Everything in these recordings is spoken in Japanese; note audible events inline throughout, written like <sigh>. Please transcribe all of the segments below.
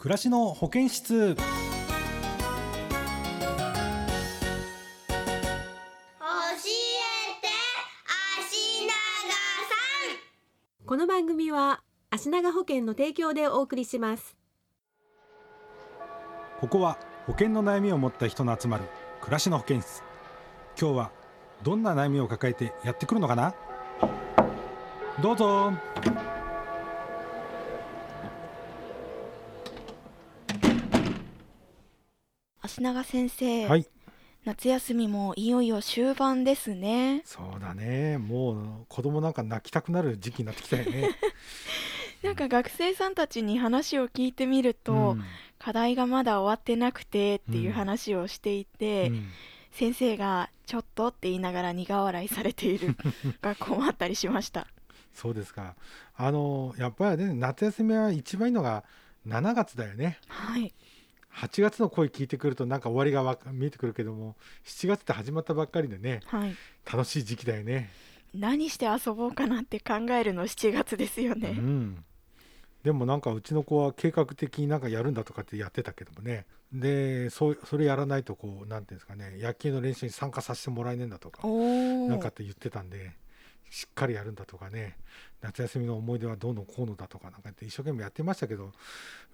暮らしの保健室。教えて足長さん。この番組は足長保険の提供でお送りします。ここは保険の悩みを持った人の集まる暮らしの保健室。今日はどんな悩みを抱えてやってくるのかな？どうぞ足長先生、はい。夏休みもいよいよ終盤ですね。そうだね。もう子供なんか泣きたくなる時期になってきたよね。<laughs> なんか学生さんたちに話を聞いてみると、うん。課題がまだ終わってなくてっていううん話をしていて、うん。先生がちょっとって言いながら苦笑いされている <laughs> 学校もあったりしました。そうですか。あのやっぱりね夏休みは一番いいのが7月だよね。はい8月の声聞いてくるとなんか終わりが見えてくるけども7月って始まったばっかりでねはい。楽しい時期だよね。何して遊ぼうかなって考えるの？7月ですようね、ん、でもなんかうちの子は計画的になんかやるんだとかってやってたけどもね。でそうそれやらないとこうなんていうんですかね野球の練習に参加させてもらえねえんだとかおおなんかって言ってたんでしっかりやるんだとかね夏休みの思い出はどうのこうのだとかなんかって一生懸命やってましたけど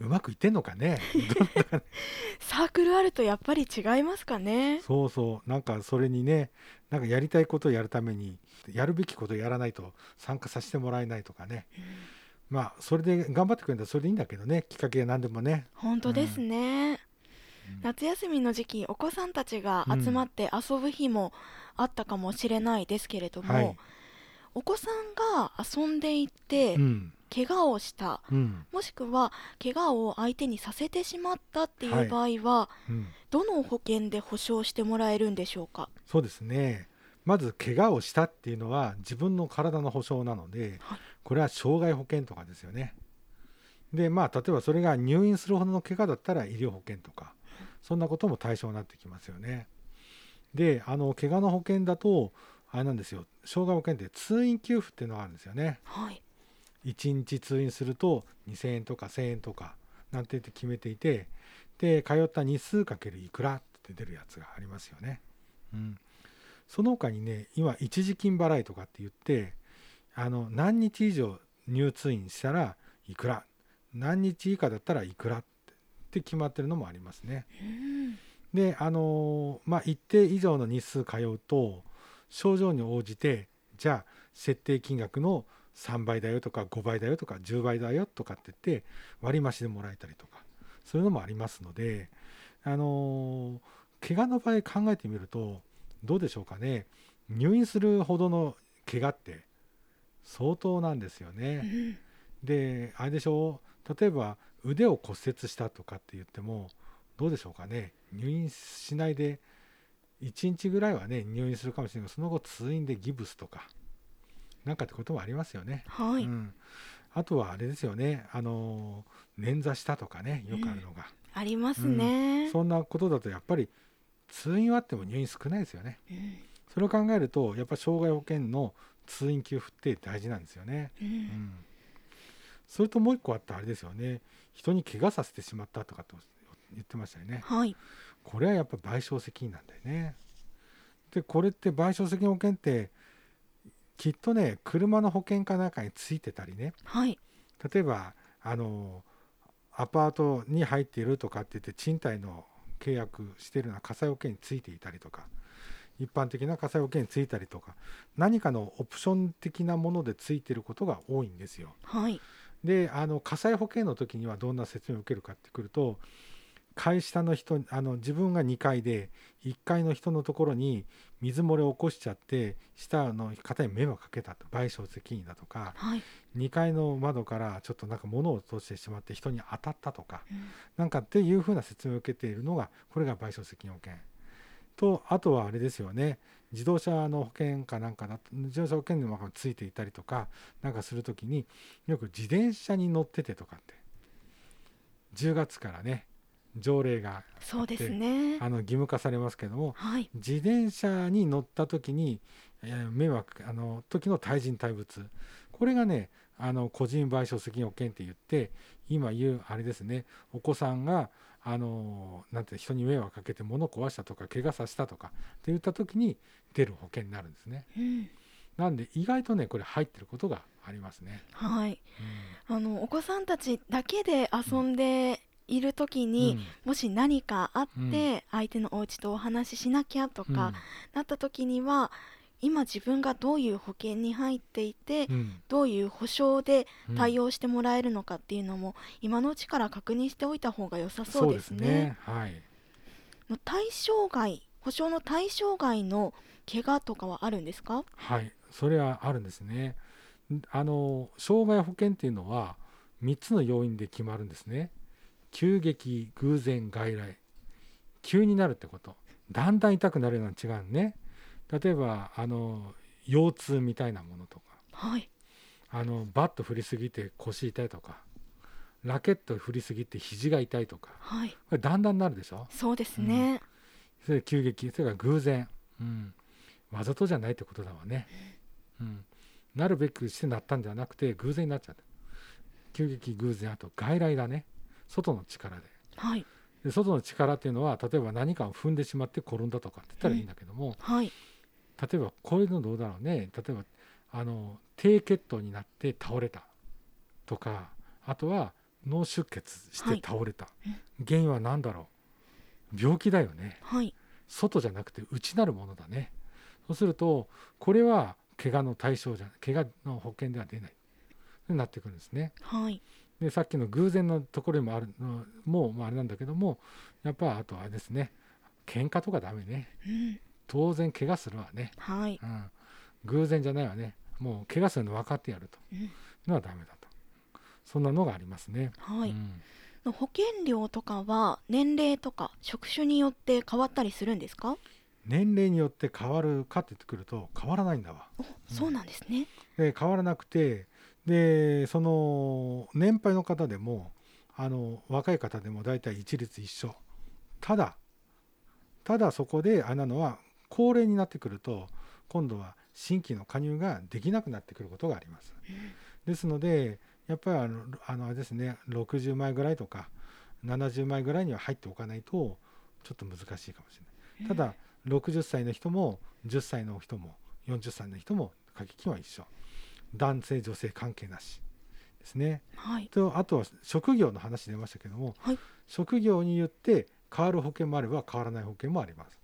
うまくいってんのかね？<laughs> サークルあるとやっぱり違いますかね？そうそう。なんかそれにねなんかやりたいことをやるためにやるべきことをやらないと参加させてもらえないとかね。まあそれで頑張ってくれたらそれでいいんだけどね。きっかけが何でもね。本当ですね、うん。夏休みの時期お子さんたちが集まって遊ぶ日もあったかもしれないですけれども、はいお子さんが遊んでいてうん。怪我をした、うん。もしくは怪我を相手にさせてしまったっていはい。う場合は、うん。どの保険で保証してもらえるんでしょうか？そうですね。まず怪我をしたっていうのは自分の体の保障なので、はい。これは障害保険とかですよね。でまあ例えばそれが入院するほどの怪我だったら医療保険とかそんなことも対象になってきますよね。であの怪我の保険だとあれなんですよ。障害保険って通院給付っていうのがあるんですよね。はい。1日通院すると2000円とか1000円とかなんて言って決めていてで通った日数かけるいくらって出るやつがありますよね。うん、その他にね今一時金払いとかって言ってあの何日以上入通院したらいくら何日以下だったらいくらって決まってるのもありますね。うん。であのまあ一定以上の日数通うと症状に応じてじゃあ設定金額の3倍だよとか5倍だよとか10倍だよとかって言って割増しでもらえたりとかそういうのもありますのであの怪我の場合考えてみるとどうでしょうかね。入院するほどの怪我って相当なんですよね。うん。であれでしょう。例えば腕を骨折したとかって言ってもどうでしょうかね。入院しないで1日ぐらいはね入院するかもしれない。けどその後通院でギブスとかなんかってこともありますよね。はい、うん、あとはあれですよね。あの捻挫したとかねよくあるのが、ありますね、そんなことだとやっぱり通院はあっても入院少ないですよね。うん。それを考えるとやっぱ障害保険の通院給付って大事なんですよね。うん。うん。それともう一個あったあれですよね。人に怪我させてしまったとかと言ってましたよね。はいこれはやっぱ賠償責任なんだよね。でこれって賠償責任保険ってきっとね車の保険かなんかについてたりね。はい。例えばあのアパートに入っているとかって言って賃貸の契約しているような火災保険についていたりとか一般的な火災保険についたりとか何かのオプション的なものでついてることが多いんですよ。はい。であの火災保険の時にはどんな説明を受けるかってくると階下の人あの自分が2階で1階の人のところに水漏れを起こしちゃって下の方に迷惑かけたと賠償責任だとかはい、2階の窓からちょっとなんか物を落としてしまって人に当たったとかうん。なんかっていうふうな説明を受けているのがこれが賠償責任保険。とあとはあれですよね自動車の保険かなんかだと自動車保険にもついていたりとかなんかするときによく自転車に乗っててとかって。10月からね条例がそうですね。あの義務化されますけどもはい。自転車に乗った時に、えー迷惑あの時の対人対物。これがねあの個人賠償責任保険って言って今言うあれですね。お子さんがあのなんて人に迷惑かけて物壊したとか怪我させたとかって言った時に出る保険になるんですね。うん。なんで意外とねこれ入ってることがありますね。はい。うん。あのお子さんたちだけで遊んでいる時に、もし何かあって、相手のお家とお話ししなきゃとうんか、なった時には今自分がどういう保険に入っていて、うんどういう保証でうん対応してもらえるのかっていうのも、今のうちから確認しておいた方が良さそうですね。はい。の対象外保証の対象外の怪我とかはあるんですか？はい、それはあるんですね。んあの障害保険っていうのは3つの要因で決まるんですね。急激、偶然、外来。急になるってこと。だんだん痛くなるような違うね。例えばあの腰痛みたいなものとか、はい。あのバット振りすぎて腰痛いとか、ラケット振りすぎて肘が痛いとか、はい。これだんだんなるでしょ。そうですね、それ急激。それから偶然、うん、わざとじゃないってことだわね、うん、なるべくしてなったんじゃなくて偶然になっちゃった。急激偶然あと外来だね外の力で。はい。で外の力っていうのは例えば何かを踏んでしまって転んだとかって言ったらいいんだけども、はい。例えばこういうのどうだろうね。例えばあの低血糖になって倒れたとかあとは脳出血して倒れた、はい原因は何だろう。病気だよね。はい。外じゃなくて内なるものだね。そうするとこれは怪我の対象じゃ怪我の保険では出ない。になってくるんですね。はいでさっきの偶然のところにもあるのもまああれなんだけどもやっぱあとあれですね。喧嘩とかダメね。うん。当然怪我するわね、はい。うん、偶然じゃないわね。もう怪我するの分かってやると。うん。のはダメだと。そんなのがありますね、はい、うん。の保険料とかは年齢とか職種によって変わったりするんですか、年齢によって変わるかって言ってくると変わらないんだわ。おそうなんですね、で変わらなくてでその年配の方でもあの若い方でも大体一律一緒ただただそこであれなのは高齢になってくると今度は新規の加入ができなくなってくることがあります。ですのでやっぱりあのあのあれですね60枚ぐらいとか70枚ぐらいには入っておかないとちょっと難しいかもしれない。ただ60歳の人も10歳の人も40歳の人も掛け金は一緒男性女性関係なしですね。はい。とあとは職業の話出ましたけども、はい。職業によって変わる保険もあれば変わらない保険もあります、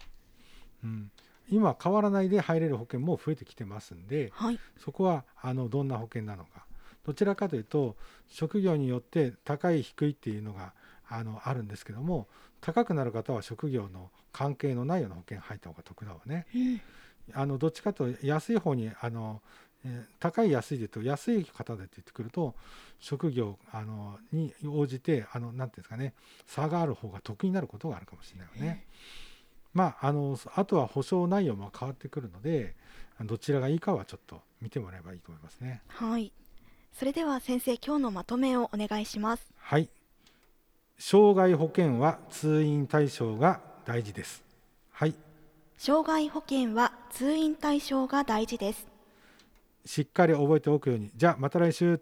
うん、今変わらないで入れる保険も増えてきてますんではい。そこはあのどんな保険なのか。どちらかというと職業によって高い低いっていうのがあのあるんですけども高くなる方は職業の関係のないような保険入った方が得だわね。うん。あのどっちかというと安い方にあの、えー高い安いで言うと安い方でって言ってくると職業あのに応じてあのなんていうんですかね差がある方が得になることがあるかもしれないよね。まああのあとは保証内容も変わってくるのでどちらがいいかはちょっと見てもらえばいいと思いますね。はいそれでは先生今日のまとめをお願いしますはい。障害保険は通院対象が大事です。はい。障害保険は通院対象が大事ですしっかり覚えておくように。じゃあまた来週。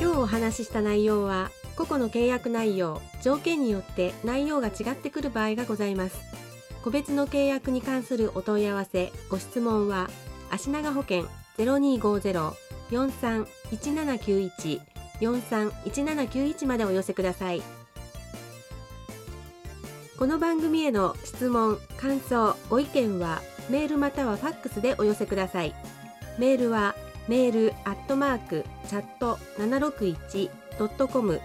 今日お話しした内容は個々の契約内容条件によって内容が違ってくる場合がございます個別の契約に関するお問い合わせご質問は足長保険0250-431791 431791までお寄せくださいこの番組への質問感想ご意見はメールまたはファックスでお寄せくださいメールはメールアットマークチャット761ドットコム。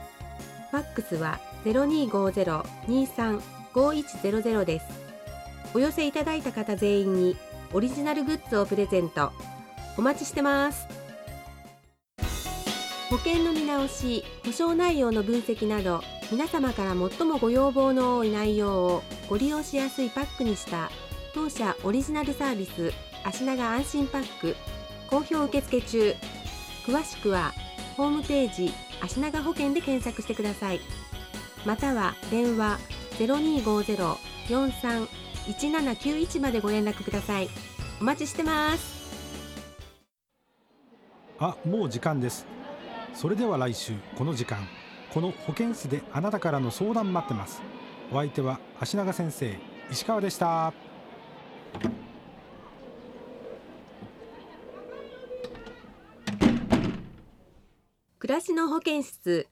ファックスは0250-235100です。お寄せいただいた方全員にオリジナルグッズをプレゼント。お待ちしてます。保険の見直し保証内容の分析など皆様から最もご要望の多い内容をご利用しやすいパックにした当社オリジナルサービス足長安心パック。好評受付中。詳しくはホームページ足長保険で検索してください。または電話0250-431791までご連絡ください。お待ちしてます。あ、もう時間です。それでは来週この時間この保健室であなたからの相談待ってます。お相手は足長先生石川でした。しの保健室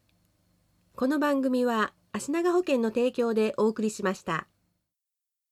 この番組は足長保険の提供でお送りしました。